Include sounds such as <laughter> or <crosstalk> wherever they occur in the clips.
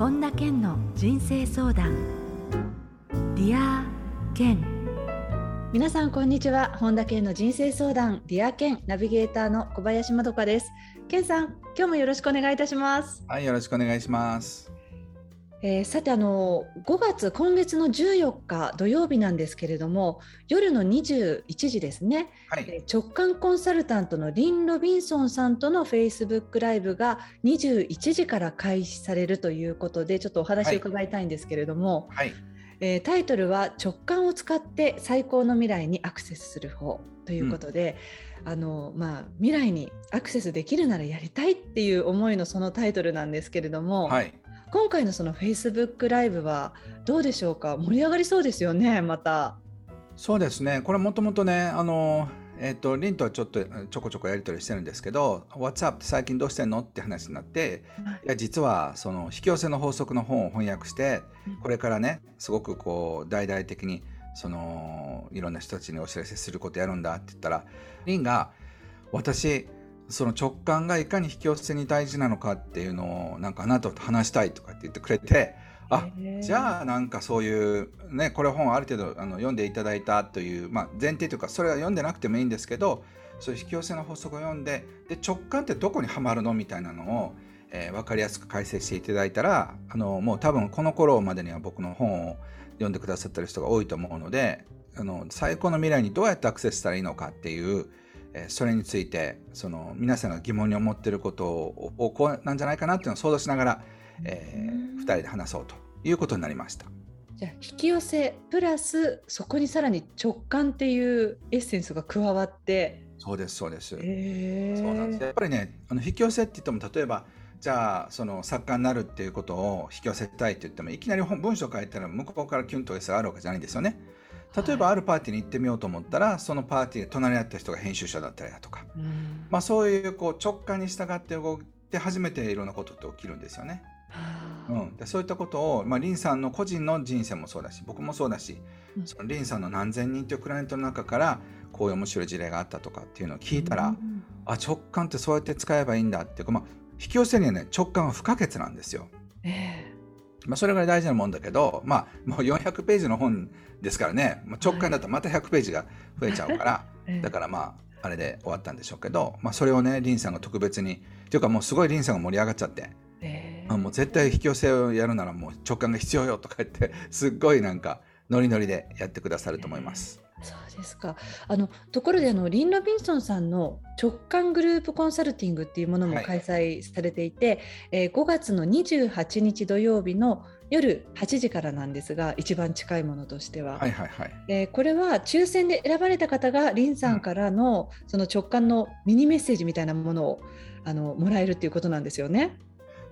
本田健の人生相談。 Dear Ken 皆さんこんにちは。本田健の人生相談。 Dear Ken ナビゲーターの小林まどかです。健さん今日もよろしくお願いいたします。はいよろしくお願いしますえー、さてあの5月今月の14日土曜日なんですけれども夜の21時ですね、はい、直感コンサルタントのリン・ロビンソンさんとのフェイスブックライブが21時から開始されるということでちょっとお話を伺いたいんですけれども、はい、えー、タイトルは「直感を使って最高の未来にアクセスする方」ということで、うん、あのまあ、未来にアクセスできるならやりたいっていう思いのそのタイトルなんですけれども。はい今回のそのフェイスブックライブはどうでしょうか？盛り上がりそうですよねまた。そうですね。これもともとねあのえっ、ー、とリンとはちょっとちょこちょこやり取りしてるんですけど「WhatsApp って最近どうしてんの?」って話になって、はい、いや実はその引き寄せの法則の本を翻訳してこれからねすごくこう大々的にそのいろんな人たちにお知らせすることやるんだって言ったらリンが「私その直感がいかに引き寄せに大事なのかっていうのをなんかあなたと話したいとかって言ってくれてあじゃあなんかそういうねこれ本ある程度あの読んでいただいたという、まあ、前提というかそれは読んでなくてもいいんですけどそういう引き寄せの法則を読んでで直感ってどこにはまるのみたいなのを、えー、分かりやすく解説していただいたらあのもう多分この頃までには僕の本を読んでくださってる人が多いと思うのであの最高の未来にどうやってアクセスしたらいいのかっていうえそれについてその皆さんが疑問に思っていることをこうなんじゃないかなっていうのを想像しながら、えー、2人で話そうということになりました。じゃあ引き寄せプラスそこにさらに直感っていうエッセンスが加わって。そうですそうです、えー、そうなんです。やっぱりねあの引き寄せって言っても例えばじゃあその作家になるっていうことを引き寄せたいって言ってもいきなり文章書いたら向こうからキュンとエスがあるわけじゃないんですよね。例えばあるパーティーに行ってみようと思ったら、そのパーティーで隣にあった人が編集者だったりだとか、うん、まあ、そういうこう直感に従って動いて初めていろんなことって起きるんですよね。うん、でそういったことを、まあ、リンさんの個人の人生もそうだし僕もそうだし、うん、そのリンさんの何千人というクライアントの中からこういう面白い事例があったとかっていうのを聞いたら、うん、あ直感ってそうやって使えばいいんだっていうか、まあ、引き寄せにはね直感は不可欠なんですよ。えーまあ、それぐらい大事なもんだけど、まあ、もう400ページの本ですからね、まあ、直感だとまた100ページが増えちゃうから、は <laughs> い、だからまあ、あれで終わったんでしょうけど、まあ、それをね、リンさんが特別に、っていうかもうすごいリンさんが盛り上がっちゃって、えー、もう絶対引き寄せをやるならもう直感が必要よとか言って、すっごいなんか、ノリノリでやってくださると思います。そうですか。あのところであのリン・ロビンソンさんの直感グループコンサルティングっていうものも開催されていて、はい、えー、5月の28日土曜日の夜8時からなんですが一番近いものとしては、はいはいはいえー、これは抽選で選ばれた方がリンさんからの、その直感のミニメッセージみたいなものをあのもらえるっていうことなんですよね。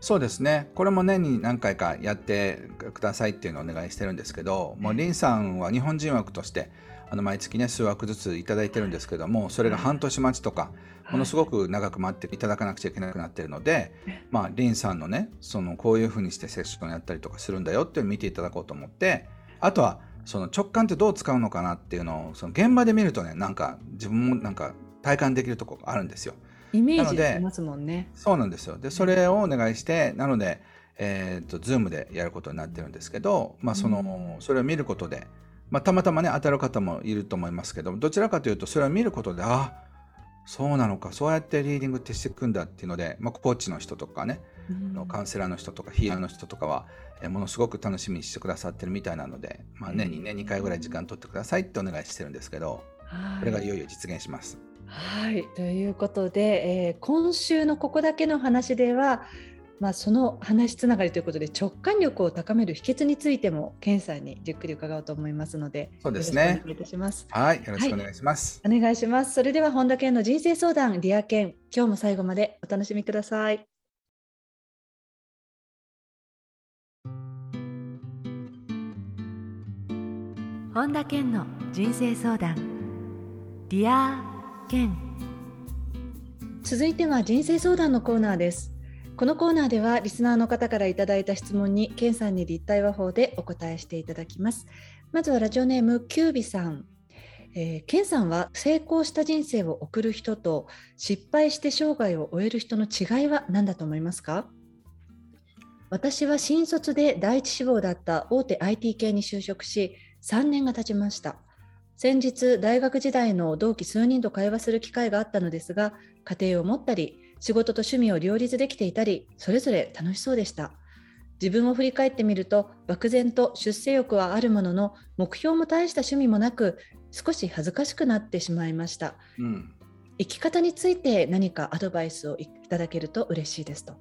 そうですね。これも年に何回かやってくださいっていうのをお願いしてるんですけど、もうリンさんは日本人枠としてあの毎月ね数枠ずついただいてるんですけどもそれが半年待ちとかものすごく長く待っていただかなくちゃいけなくなってるので、まあ、リンさんのねそのこういうふうにしてセッションやったりとかするんだよっていうのを見ていただこうと思ってあとはその直感ってどう使うのかなっていうのをその現場で見るとねなんか自分もなんか体感できるところがあるんですよ。イメージできますもんね。そうなんですよ。でそれをお願いしてなのでえーと、と Zoom でやることになってるんですけど、まあ、そのそれを見ることでまあ、たまたまね当たる方もいると思いますけどどちらかというとそれを見ることであそうなのかそうやってリーディングってしていくんだっていうので、まあ、コーチの人とかね、うん、カウンセラーの人とかヒーラーの人とかは、えものすごく楽しみにしてくださってるみたいなので、まあ、年にね2回ぐらい時間取ってくださいってお願いしてるんですけど、これがいよいよ実現します。はい。ということで、えー、今週のここだけの話ではまあ、その話つながりということで直感力を高める秘訣についても健さんにじっくり伺おうと思いますのでそうですね。お願いいたします。はいよろしくお願いします、はい、お願いします。それでは本田健の人生相談 Dear Ken。今日も最後までお楽しみください。本田健の人生相談 Dear Ken。続いては人生相談のコーナーですこのコーナーではリスナーの方からいただいた質問にケンさんに立体話法でお答えしていただきます。まずはラジオネームキュービさん。えー、ケンさんは成功した人生を送る人と失敗して生涯を終える人の違いは何だと思いますか？私は新卒で第一志望だった大手 IT 系に就職し、3年が経ちました。先日、大学時代の同期数人と会話する機会があったのですが、家庭を持ったり、仕事と趣味を両立できていたり、それぞれ楽しそうでした。自分を振り返ってみると、漠然と出世欲はあるものの、目標も大した趣味もなく、少し恥ずかしくなってしまいました。うん、生き方について何かアドバイスをいただけると嬉しいですと。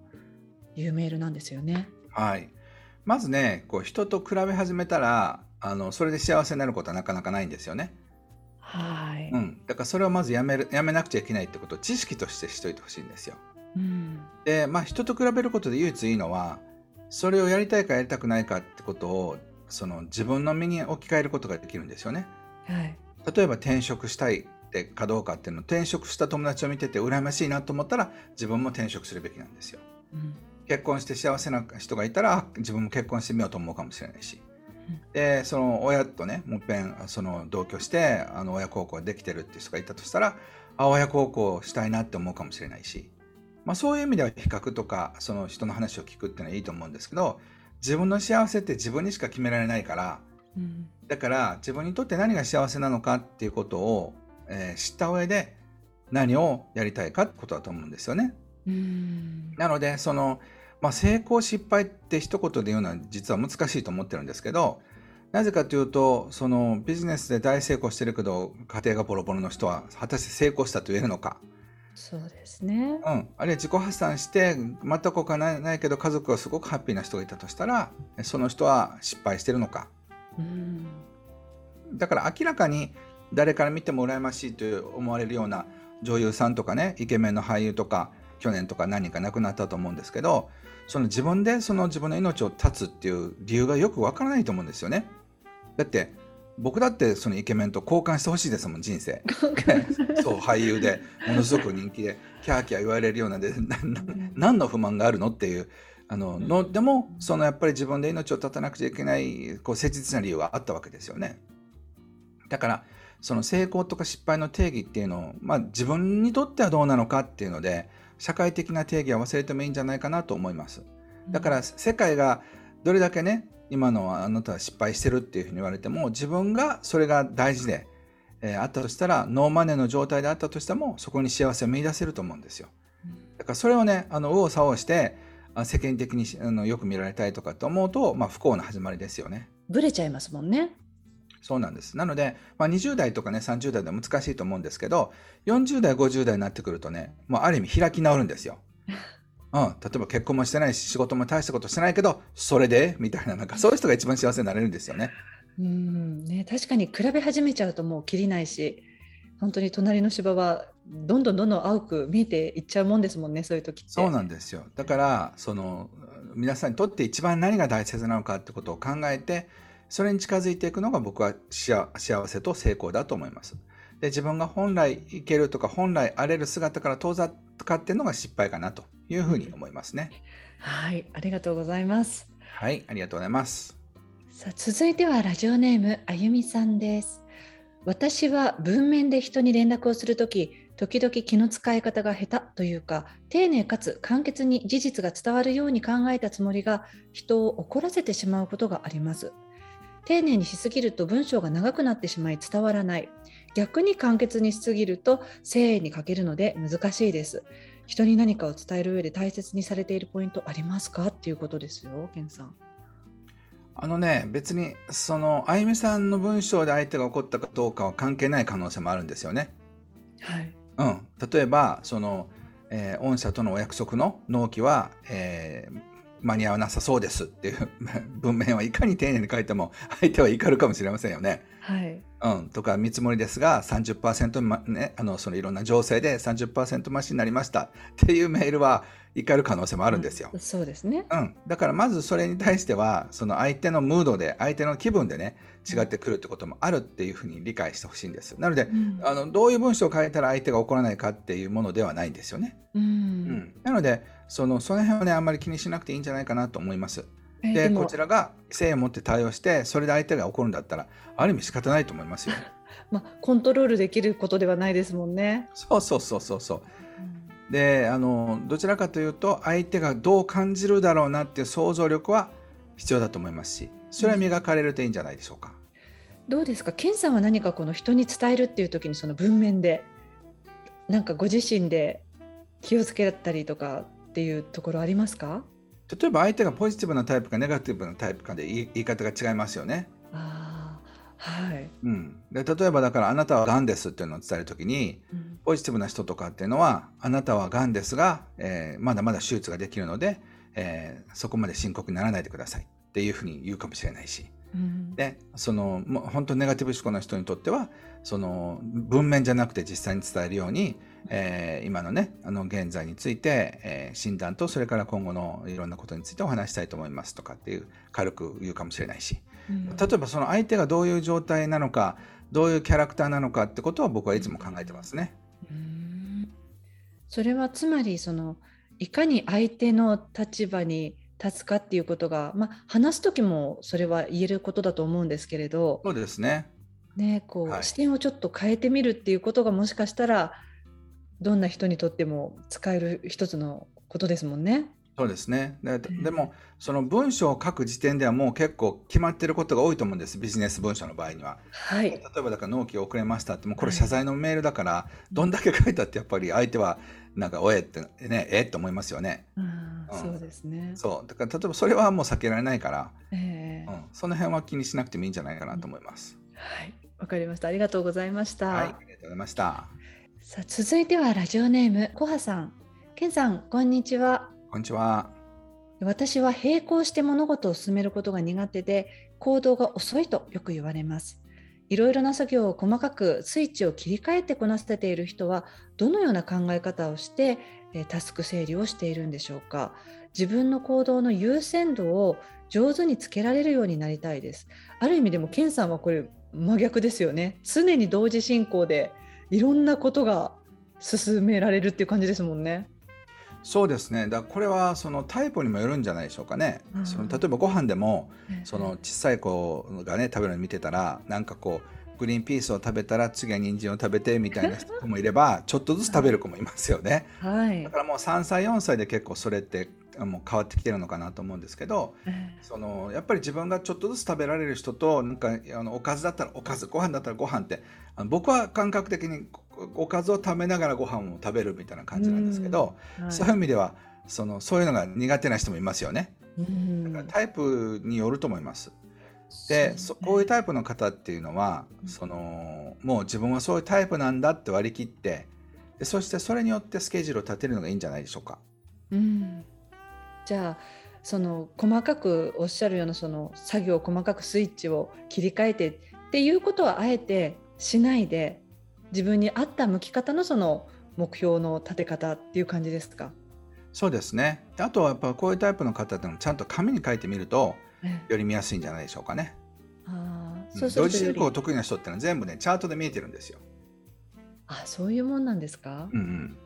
いうメールなんですよね。はい。まずね、こう人と比べ始めたら、あのそれで幸せになることはなかなかないんですよね。はい。うん。だからそれをまずやめるやめなくちゃいけないってことを知識としてしといてほしいんですよ。うん、で、まあ人と比べることで唯一いいのは、それをやりたいかやりたくないかってことをその自分の身に置き換えることができるんですよね。はい。例えば転職したいってかどうかっていうのを転職した友達を見てて羨ましいなと思ったら自分も転職するべきなんですよ。うん結婚して幸せな人がいたら自分も結婚してみようと思うかもしれないし、でその親とねもっぺんその同居してあの親孝行できてるっていう人がいたとしたらあ親孝行したいなって思うかもしれないし、まあ、そういう意味では比較とかその人の話を聞くっていうのはいいと思うんですけど自分の幸せって自分にしか決められないから、うん、だから自分にとって何が幸せなのかっていうことを、えー、知った上で何をやりたいかってことだと思うんですよね。なのでそのまあ、成功失敗って一言で言うのは実は難しいと思ってるんですけどなぜかというとそのビジネスで大成功してるけど家庭がボロボロの人は果たして成功したと言えるのか。そうですね、うん、あるいは自己発散して全くお金ないけど家族がすごくハッピーな人がいたとしたらその人は失敗してるのか。うんだから明らかに誰から見ても羨ましいと思われるような女優さんとかねイケメンの俳優とか去年とか何人か亡くなったと思うんですけどその自分でその自分の命を絶つっていう理由がよくわからないと思うんですよね。だって僕だってそのイケメンと交換してほしいですもん人生。そう俳優でものすごく人気でキャーキャー言われるようなん。で何の不満があるのっていうあののでもそのやっぱり自分で命を絶たなくちゃいけないこう切実な理由はあったわけですよね。だからその成功とか失敗の定義っていうのを、まあ、自分にとってはどうなのかっていうので社会的な定義は忘れてもいいんじゃないかなと思います。だから世界がどれだけね今のあなたは失敗してるっていうふうに言われても自分がそれが大事で、えー、あったとしたらノーマネーの状態であったとしてもそこに幸せを見出せると思うんですよ。だからそれをねあの右往左往して世間的にあのよく見られたいとかと思うと、まあ、不幸な始まりですよね。ブレちゃいますもんね。そうなんです。なので、まあ、20代とかね、30代では難しいと思うんですけど、40代、50代になってくるとね、もうある意味開き直るんですよ。<laughs> うん、例えば結婚もしてないし、仕事も大したことしてないけど、それで？みたいな、なんかそういう人が一番幸せになれるんですよね。うんね、確かに比べ始めちゃうともうきりないし、本当に隣の芝はどんどんどんどん青く見えていっちゃうもんですもんね、そういう時って。そうなんですよ。だから、その、皆さんにとって一番何が大切なのかってことを考えて、それに近づいていくのが僕は幸せと成功だと思います。で自分が本来いけるとか本来荒れる姿から遠ざかっているのが失敗かなというふうに思いますね。はいありがとうございます。はいありがとうございます。さあ続いてはラジオネームあゆみさんです。私は文面で人に連絡をするとき時々気の使い方が下手というか丁寧かつ簡潔に事実が伝わるように考えたつもりが人を怒らせてしまうことがあります。丁寧にしすぎると文章が長くなってしまい伝わらない。逆に簡潔にしすぎると誠意に欠けるので難しいです。人に何かを伝える上で大切にされているポイントありますか？っていうことですよ健さん。あのね別にそのあゆみさんの文章で相手が怒ったかどうかは関係ない可能性もあるんですよね。はい。うん、例えばその、えー、御社とのお約束の納期は、えー、間に合わなさそうですっていう <laughs> 文面はいかに丁寧に書いても相手は怒るかもしれませんよね。はい、うん、とか見積もりですが30%、まね、あのそのいろんな情勢で30%増しになりましたっていうメールは怒る可能性もあるんですよ。うん、そうですね、うん、だからまずそれに対してはその相手のムードで相手の気分でね違ってくるってこともあるっていうふうに理解してほしいんです。なので、うん、あのどういう文章を書いたら相手が怒らないかっていうものではないんですよね。うん、うん、なのでそのその辺はねあんまり気にしなくていいんじゃないかなと思います。でこちらが誠意を持って対応してそれで相手が怒るんだったらある意味仕方ないと思いますよ。<laughs> まあ、コントロールできることではないですもんね。そうそうそうそうそう。であのどちらかというと相手がどう感じるだろうなっていう想像力は必要だと思いますしそれは磨かれるといいんじゃないでしょうか。どうですか？健さんは何かこの人に伝えるっていう時にその文面でなんかご自身で気をつけたりとかっていうところありますか？例えば相手がポジティブなタイプかネガティブなタイプかで言い方が違いますよね。あはい、うん、で例えばだから「あなたはがんです」っていうのを伝える時に、うん、ポジティブな人とかっていうのは「あなたはがんですが、えー、まだまだ手術ができるので、えー、そこまで深刻にならないでください」っていうふうに言うかもしれないし。うん、でそのもう本当ネガティブ思考の人にとってはその文面じゃなくて実際に伝えるように、えー、今のねあの現在について、えー、診断とそれから今後のいろんなことについてお話したいと思いますとかっていう軽く言うかもしれないし、うん、例えばその相手がどういう状態なのかどういうキャラクターなのかってことは僕はいつも考えてますね。うん、それはつまりそのいかに相手の立場に立つかっていうことが、まあ、話す時もそれは言えることだと思うんですけれど。そうですね。ねこう、はい、視点をちょっと変えてみるっていうことがもしかしたらどんな人にとっても使える一つのことですもんね。そうですねででもその文章を書く時点ではもう結構決まってることが多いと思うんですビジネス文書の場合には。はい、例えばだから納期遅れましたってもうこれ謝罪のメールだから、はい、どんだけ書いたってやっぱり相手はなんかおえってねえって思いますよね。うん、そうですねそうだから例えばそれはもう避けられないから、えーうん、その辺は気にしなくてもいいんじゃないかなと思います。はいわかりましたありがとうございました。はいありがとうございました。さあ続いてはラジオネームコハさん。ケンさんこんにちは。こんにちは。私は並行して物事を進めることが苦手で行動が遅いとよく言われます。いろいろな作業を細かくスイッチを切り替えてこなせている人はどのような考え方をしてタスク整理をしているんでしょうか自分の行動の優先度を上手につけられるようになりたいですある意味でもケンさんはこれ真逆ですよね常に同時進行でいろんなことが進められるっていう感じですもんねそうですね。だこれはそのタイプにもよるんじゃないでしょうかね、うん、その例えばご飯でも、その小さい子がね食べるの見てたらなんかこうグリーンピースを食べたら次は人参を食べてみたいな人もいればちょっとずつ食べる子もいますよね、はい、だからもう3歳4歳で結構それってもう変わってきてるのかなと思うんですけど、そのやっぱり自分がちょっとずつ食べられる人となんかあのおかずだったらおかずご飯だったらご飯ってあの僕は感覚的におかずを食べながらご飯を食べるみたいな感じなんですけど、はい、そういう意味ではそのそういうのが苦手な人もいますよね。だからタイプによると思います。で、ね、こういうタイプの方っていうのは、そのもう自分はそういうタイプなんだって割り切ってでそしてそれによってスケジュールを立てるのがいいんじゃないでしょうか。うん、じゃあその細かくおっしゃるようなその作業を細かくスイッチを切り替えてっていうことはあえてしないで自分に合った向き方のその目標の立て方っていう感じですか？そうですね。あとはやっぱこういうタイプの方ってのちゃんと紙に書いてみるとより見やすいんじゃないでしょうかね。あそう同時進行得意な人ってのは全部ねチャートで見えてるんですよ。あそういうもんなんですか、うんうん、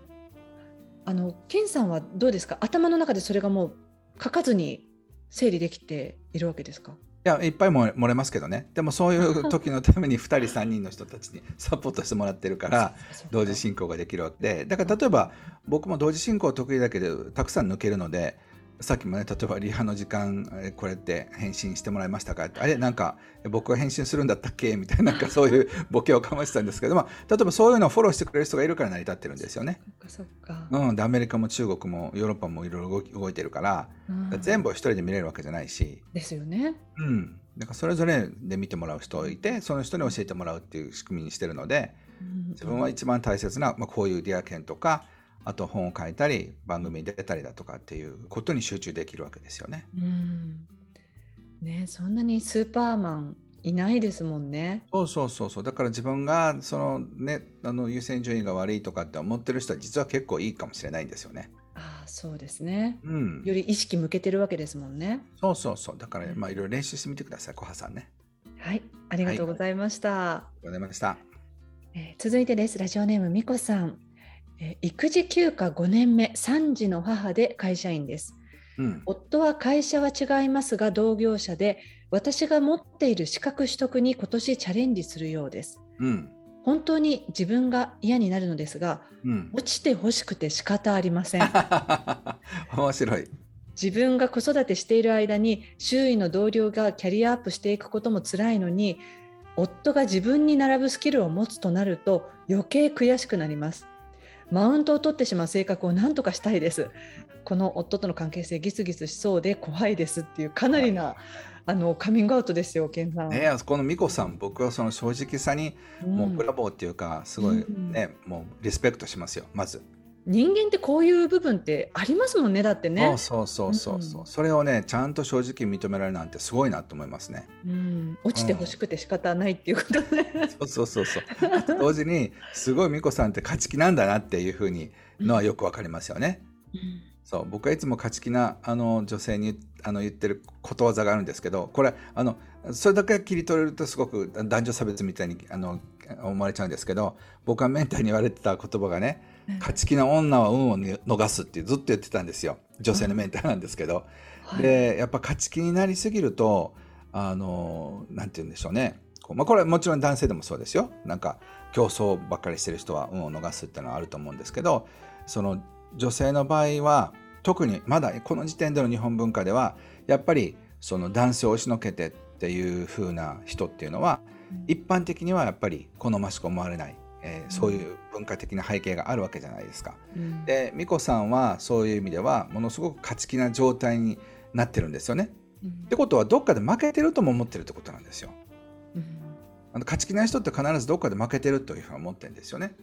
あのケンさんはどうですか？頭の中でそれがもう書かずに整理できているわけですか？いやいっぱい漏れますけどね。でもそういう <laughs> 時のために2人3人の人たちにサポートしてもらってるから同時進行ができるわけで。だから例えば僕も同時進行得意だけどたくさん抜けるのでさっきもね例えばリハの時間これって返信してもらいましたか？あれなんか僕は返信するんだったっけ？みたいななんか <laughs> そういうボケをかましてたんですけど、まあ、例えばそういうのをフォローしてくれる人がいるから成り立ってるんですよね。そっかうん、でアメリカも中国もヨーロッパもいろいろ動いてるから、うん、全部を一人で見れるわけじゃないし。ですよね。うん、だからそれぞれで見てもらう人いてその人に教えてもらうっていう仕組みにしてるので、自分は一番大切な、まあ、こういう Dear Ken とかあと本を書いたり番組に出たりだとかっていうことに集中できるわけですよね。うんねそんなにスーパーマンいないですもんね。そうそうそうそうだから自分がそのねあの優先順位が悪いとかって思ってる人は実は結構いいかもしれないんですよね。ああそうですね、うん、より意識向けてるわけですもんね。そうそうそうだからまあいろいろ練習してみてください小葉さんね。はいありがとうございました。はい、ありがとうございました。えー、続いてですラジオネームみこさん。育児休暇5年目3児の母で会社員です、うん、夫は会社は違いますが同業者で私が持っている資格取得に今年チャレンジするようです、うん、本当に自分が嫌になるのですが、うん、落ちてほしくて仕方ありません。<laughs> 面白い。自分が子育てしている間に周囲の同僚がキャリアアップしていくことも辛いのに夫が自分に並ぶスキルを持つとなると余計悔しくなりますマウントを取ってしまう性格を何とかしたいですこの夫との関係性ギスギスしそうで怖いですっていうかなりなあのカミングアウトですよ、健さん。ね、この美子さん、僕はその正直さに、もうブラボーっていうか、すごいね、うん、もうリスペクトしますよ、まず。人間ってこういう部分ってありますもんねだってね。そうそうそうそう、う。ん、それをねちゃんと正直認められるなんてすごいなと思いますね、うん、落ちてほしくて仕方ないっていうことね、うん、そうそうそうそう。同時にすごい美子さんって勝ち気なんだなっていうふうにのはよくわかりますよね、そう。僕はいつも勝ち気なあの女性にあの言ってることわざがあるんですけどこれあのそれだけ切り取れるとすごく男女差別みたいにあの思われちゃうんですけど僕はメンターに言われてた言葉がね勝ち気な女は運を逃すってずっと言ってたんですよ。女性のメンターなんですけど、はい、でやっぱ勝ち気になりすぎるとあのなんて言うんでしょうね。こう、まあ、これはもちろん男性でもそうですよ。なんか競争ばっかりしてる人は運を逃すっていうのはあると思うんですけどその女性の場合は特にまだこの時点での日本文化ではやっぱりその男性を押しのけてっていう風な人っていうのは、一般的にはやっぱり好ましく思われないえー、そういう文化的な背景があるわけじゃないですか。うん、で美子さんはそういう意味ではものすごく勝ち気な状態になってるんですよね。うん、ってことはどっかで負けてるとも思ってるってことなんですよ。うん、あの勝ち気な人って必ずどっかで負けてるというふうに思ってるんですよね。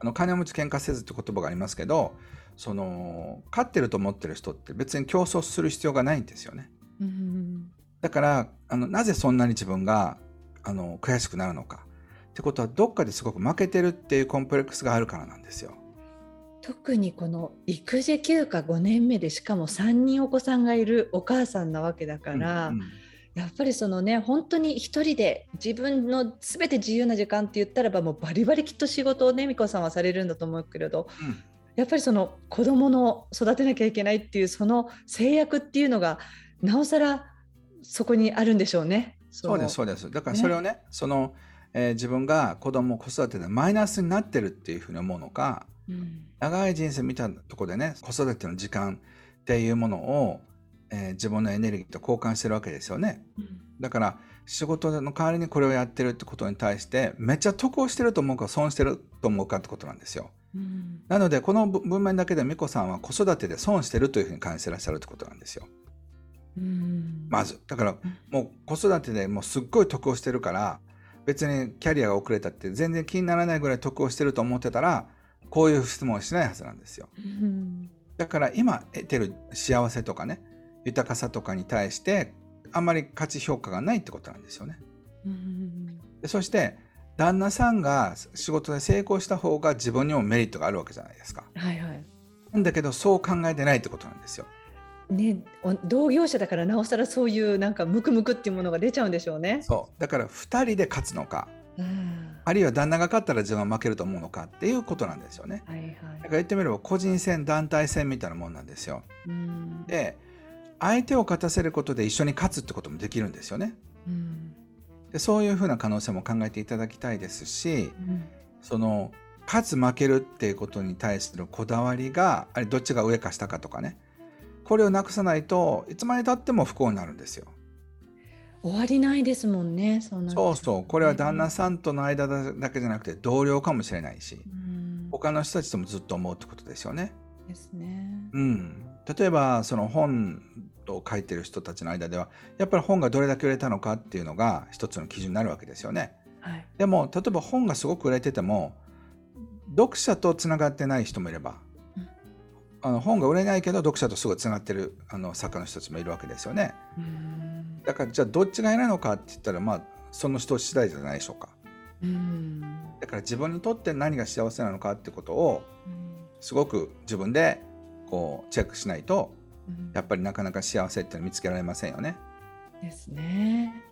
あの金持ち喧嘩せずって言葉がありますけどその勝ってると思ってる人って別に競争する必要がないんですよね。だからあのなぜそんなに自分があの悔しくなるのかってことはどっかですごく負けてるっていうコンプレックスがあるからなんですよ。特にこの育児休暇5年目でしかも3人お子さんがいるお母さんなわけだから、うんうん、やっぱりそのね本当に一人で自分の全て自由な時間って言ったらばもうバリバリきっと仕事をね美子さんはされるんだと思うけれど、うん、やっぱりその子供の育てなきゃいけないっていうその制約っていうのがなおさらそこにあるんでしょうね。そうですそうです。だからそれをね、ね、そのえー、自分が子供子育てでマイナスになってるっていうふうに思うのか、うん、長い人生見たとこでね子育ての時間っていうものを、えー、自分のエネルギーと交換してるわけですよね、うん、だから仕事の代わりにこれをやってるってことに対してめっちゃ得をしてると思うか損してると思うかってことなんですよ、うん、なのでこの文面だけで美子さんは子育てで損してるというふうに感じてらっしゃるってことなんですよ。まず。だからもう子育てでもうすっごい得をしてるから別にキャリアが遅れたって全然気にならないぐらい得をしてると思ってたらこういう質問をしないはずなんですよ。だから今得てる幸せとかね豊かさとかに対してあんまり価値評価がないってことなんですよね。でそして旦那さんが仕事で成功した方が自分にもメリットがあるわけじゃないですか。はいはい、なんだけどそう考えてないってことなんですよ。ね、同業者だからなおさらそういうなんかムクムクっていうものが出ちゃうんでしょうね。そうだから2人で勝つのか、うん、あるいは旦那が勝ったら自分は負けると思うのかっていうことなんですよね。はいはい、だから言ってみれば個人戦団体戦みたいなもんなんですよ。うん、で相手を勝たせることで一緒に勝つってこともできるんですよね。うん、でそういうふうな可能性も考えていただきたいですし、その勝つ負けるっていうことに対するこだわりがあれどっちが上か下かとかねこれをなくさないといつまでたっても不幸になるんですよ。終わりないですもんね。そうねそうそうこれは旦那さんとの間だけじゃなくて同僚かもしれないし、うん、他の人たちともずっと思うってことですよね。ですね。うん、例えばその本を書いてる人たちの間ではやっぱり本がどれだけ売れたのかっていうのが一つの基準になるわけですよね。はい、でも例えば本がすごく売れてても読者とつながってない人もいればあの本が売れないけど読者とすごいつながってるあの作家の人たちもいるわけですよね。だからじゃあどっちがいないのかって言ったらまあその人次第じゃないでしょうか。だから自分にとって何が幸せなのかってことをすごく自分でこうチェックしないとやっぱりなかなか幸せって見つけられませんよね。ですね。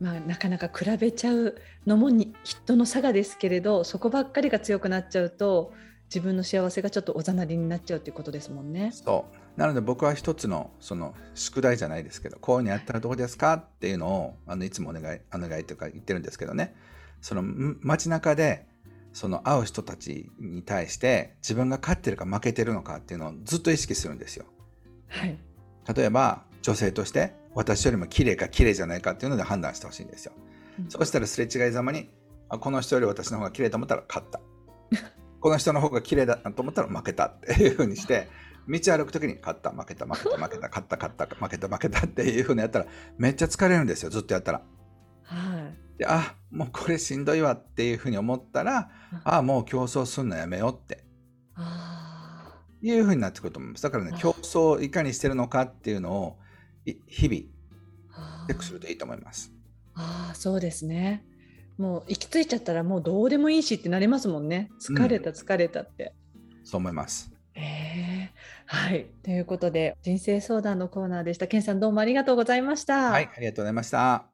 まあ、なかなか比べちゃうのも人の差がですけれどそこばっかりが強くなっちゃうと自分の幸せがちょっとおざなりになっちゃうということですもんね。そうなので僕は一つのその宿題じゃないですけどこういうのやったらどうですかっていうのをあのいつもお願いお願いというか言ってるんですけどねその街中でその会う人たちに対して自分が勝ってるか負けてるのかっていうのをずっと意識するんですよ。はい、例えば女性として私よりも綺麗か綺麗じゃないかっていうので判断してほしいんですよ。うん、そうしたらすれ違いざまにあこの人より私の方が綺麗と思ったら勝った。この人の方が綺麗だと思ったら負けたっていうふうにして道歩く時に勝った負けた負けた負けた勝った勝った負けた負けたっていうふうにやったらめっちゃ疲れるんですよずっとやったら。はい、であもうこれしんどいわっていうふうに思ったらあもう競争すんのやめようって。いうふうになってくると思います。だからね競争をいかにしてるのかっていうのを日々チェックするといいと思います。ああそうですね。もう行き着いちゃったらもうどうでもいいしってなりますもんね。疲れた疲れたって。うん、そう思います。えー、はいということで人生相談のコーナーでした。ケンさんどうもありがとうございました。はいありがとうございました。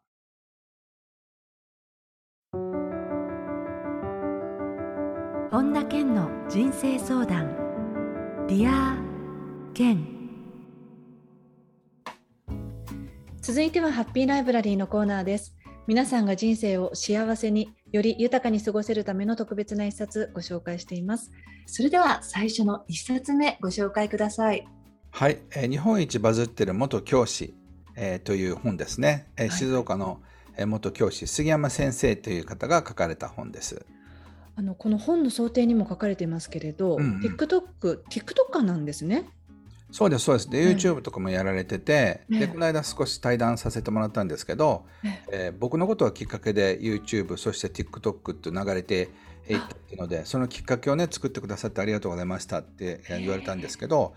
本田健の人生相談 Dear Ken 続いてはハッピーライブラリーのコーナーです皆さんが人生を幸せにより豊かに過ごせるための特別な一冊ご紹介しています。それでは最初の一冊目ご紹介ください。はい、えー、日本一バズってる元教師、えー、という本ですね、えー、静岡の元教師杉山先生という方が書かれた本です。あのこの本の想定にも書かれていますけれど、うんうん、TikTok、TikToker なんですね。そうです、そうです。で、YouTube とかもやられてて、ね、で、この間少し対談させてもらったんですけど、ね、え。ー、僕のことはきっかけで YouTube、そして TikTok って流れていったっていうので、そのきっかけをね、作ってくださってありがとうございましたって言われたんですけど、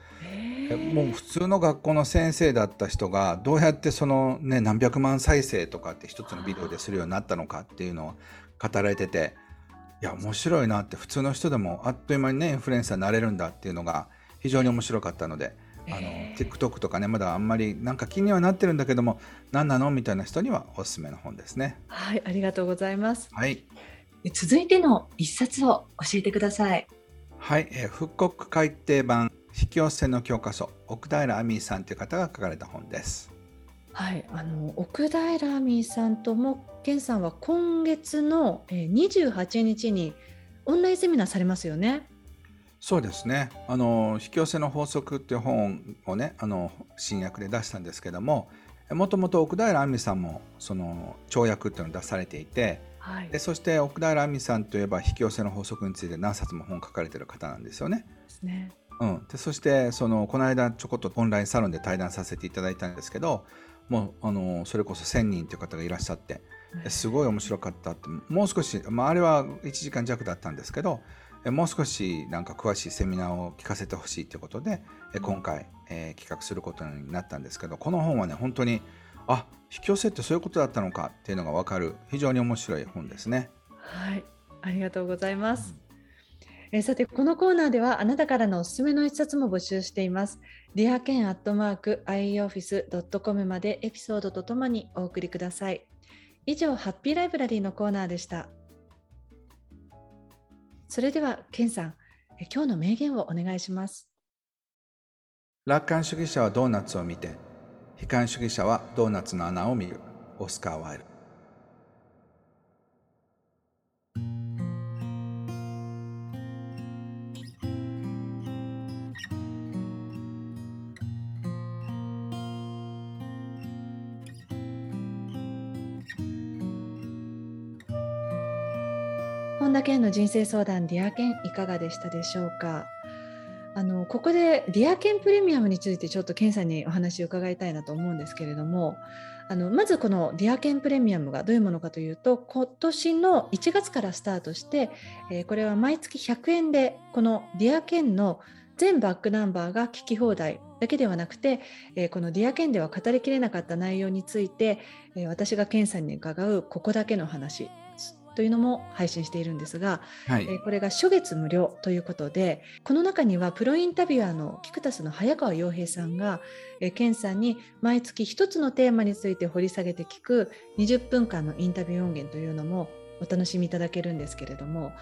もう普通の学校の先生だった人が、どうやってそのね、何百万再生とかって一つのビデオでするようになったのかっていうのを語られてて、いや面白いなって普通の人でもあっという間にねインフルエンサーになれるんだっていうのが非常に面白かったので、あの TikTok とかねまだあんまりなんか気にはなってるんだけども何なのみたいな人にはおすすめの本ですね。はいありがとうございます。はい。続いての一冊を教えてください。はい、えー、復刻改訂版引き寄せの教科書奥平亜美さんという方が書かれた本です。はい、あの奥平亜美さんとも健さんは今月の28日にオンラインセミナーされますよね。そうですね。あの引き寄せの法則っていう本をね、あの新訳で出したんですけども、もともと奥平亜美さんもその跳躍っていうのを出されていて、はい、でそして奥平亜美さんといえば引き寄せの法則について何冊も本を書かれてる方なんですよね。ですね。うん、でそしてそのこの間ちょこっとオンラインサロンで対談させていただいたんですけどもうあのそれこそ1,000人という方がいらっしゃってすごい面白かったってもう少し、まあ、あれは1時間弱だったんですけどもう少しなんか詳しいセミナーを聞かせてほしいということで今回、えー、企画することになったんですけどこの本はね本当にあ引き寄せってそういうことだったのかっていうのが分かる非常に面白い本ですね。はいありがとうございます。うんえさてこのコーナーではあなたからのおすすめの一冊も募集しています。リアケンアットマーク ioffice.com までエピソードとともにお送りください。以上、ハッピーライブラリーのコーナーでした。それでは、ケンさん、今日の名言をお願いします。楽観主義者はドーナツを見て、悲観主義者はドーナツの穴を見る。オスカー・ワイルド。本田健の人生相談 Dear Ken いかがでしたでしょうか？あのここで Dear Ken プレミアムについてちょっと健さんにお話を伺いたいなと思うんですけれどもあのまずこのディアケンプレミアムがどういうものかというと今年の1月からスタートして、えー、これは毎月100円でこのディアケンの全バックナンバーが聞き放題だけではなくて、えー、このディアケンでは語りきれなかった内容について、えー、私が健さんに伺うここだけの話というのも配信しているんですが、はい、えこれが初月無料ということでこの中にはプロインタビュアーのキクタスの早川洋平さんが、えケンさんに毎月1つのテーマについて掘り下げて聞く20分間のインタビュー音源というのもお楽しみいただけるんですけれども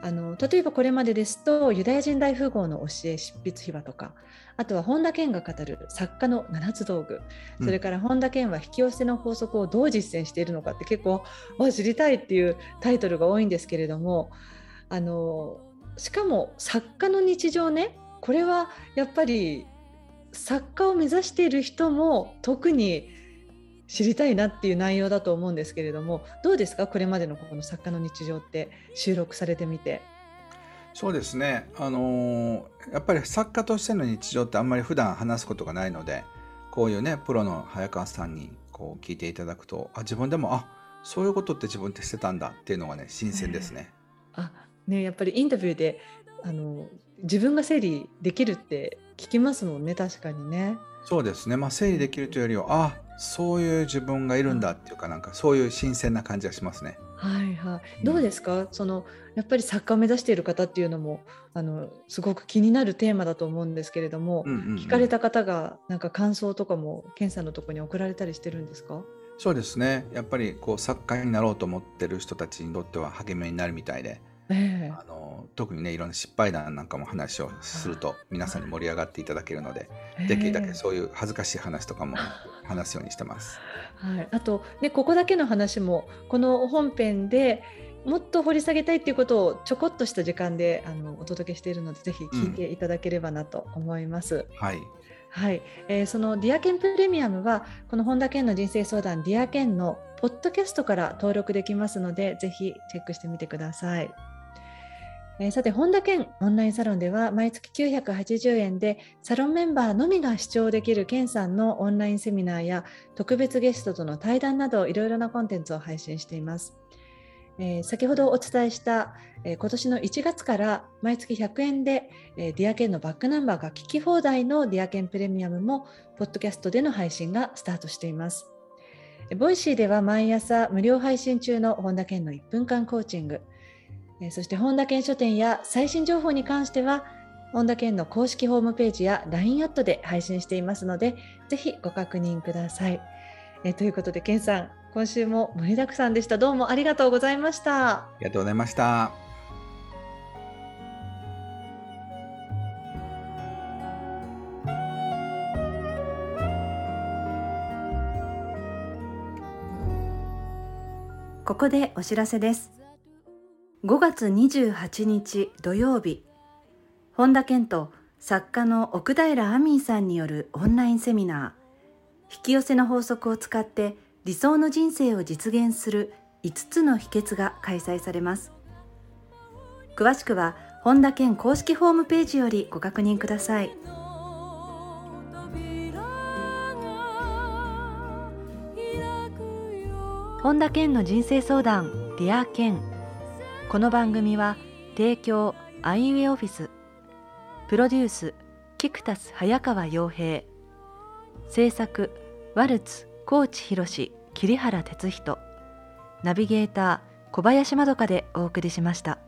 あの例えばこれまでですとユダヤ人大富豪の教え執筆秘話とかあとは本田健が語る作家の七つ道具、それから本田健は引き寄せの法則をどう実践しているのかって結構わ知りたいっていうタイトルが多いんですけれどもあのしかも作家の日常ねこれはやっぱり作家を目指している人も特に知りたいなっていう内容だと思うんですけれどもどうですかこれまでのこの作家の日常って収録されてみて。そうですね、あのー、やっぱり作家としての日常ってあんまり普段話すことがないのでこういうねプロの早川さんにこう聞いていただくとあ自分でもあそういうことって自分ってしてたんだっていうのがね新鮮ですね。えー、あねやっぱりインタビューであの自分が整理できるって聞きますもんね確かにね。そうですね、まあ、整理できるというよりはあそういう自分がいるんだっていうかなんかそういう新鮮な感じがしますね。はいはい。どうですか、そのやっぱり作家を目指している方っていうのもあのすごく気になるテーマだと思うんですけれども、うんうんうん、聞かれた方がなんか感想とかも健さんのところに送られたりしてるんですか？そうですね。やっぱりこう作家になろうと思ってる人たちにとっては励みになるみたいで、えー、あの特にねいろんな失敗談なんかも話をすると皆さんに盛り上がっていただけるので、えー、できるだけそういう恥ずかしい話とかも話すようにしてます。はい、あと、ね、ここだけの話もこの本編でもっと掘り下げたいっていうことをちょこっとした時間であのお届けしているのでぜひ聞いていただければなと思います。うん、はい。はい、えー、そのディアケンプレミアムはこの本田健の人生相談ディアケンのポッドキャストから登録できますのでぜひチェックしてみてください。えー、さて、本田健オンラインサロンでは毎月980円でサロンメンバーのみが視聴できる健さんのオンラインセミナーや特別ゲストとの対談などいろいろなコンテンツを配信しています。えー、先ほどお伝えした、えー、今年の1月から毎月100円で、えー、 Dear Ken のバックナンバーが聞き放題の Dear Ken プレミアムもポッドキャストでの配信がスタートしています。ボイシーでは毎朝無料配信中の本田健の1分間コーチング、そして本田健書店や最新情報に関しては本田健の公式ホームページや LINE アットで配信していますのでぜひご確認ください。えということで健さん今週も盛りだくさんでした。どうもありがとうございました。ありがとうございました。ここでお知らせです。5月28日土曜日、本田健と作家の奥平亜美さんによるオンラインセミナー、引き寄せの法則を使って理想の人生を実現する5つの秘訣が開催されます。詳しくは本田健公式ホームページよりご確認ください。本田健の人生相談 Dear Ken。この番組は提供アイウェイオフィスプロデュースキクタス早川洋平制作ワルツ高知博桐原哲人ナビゲーター小林まどかでお送りしました。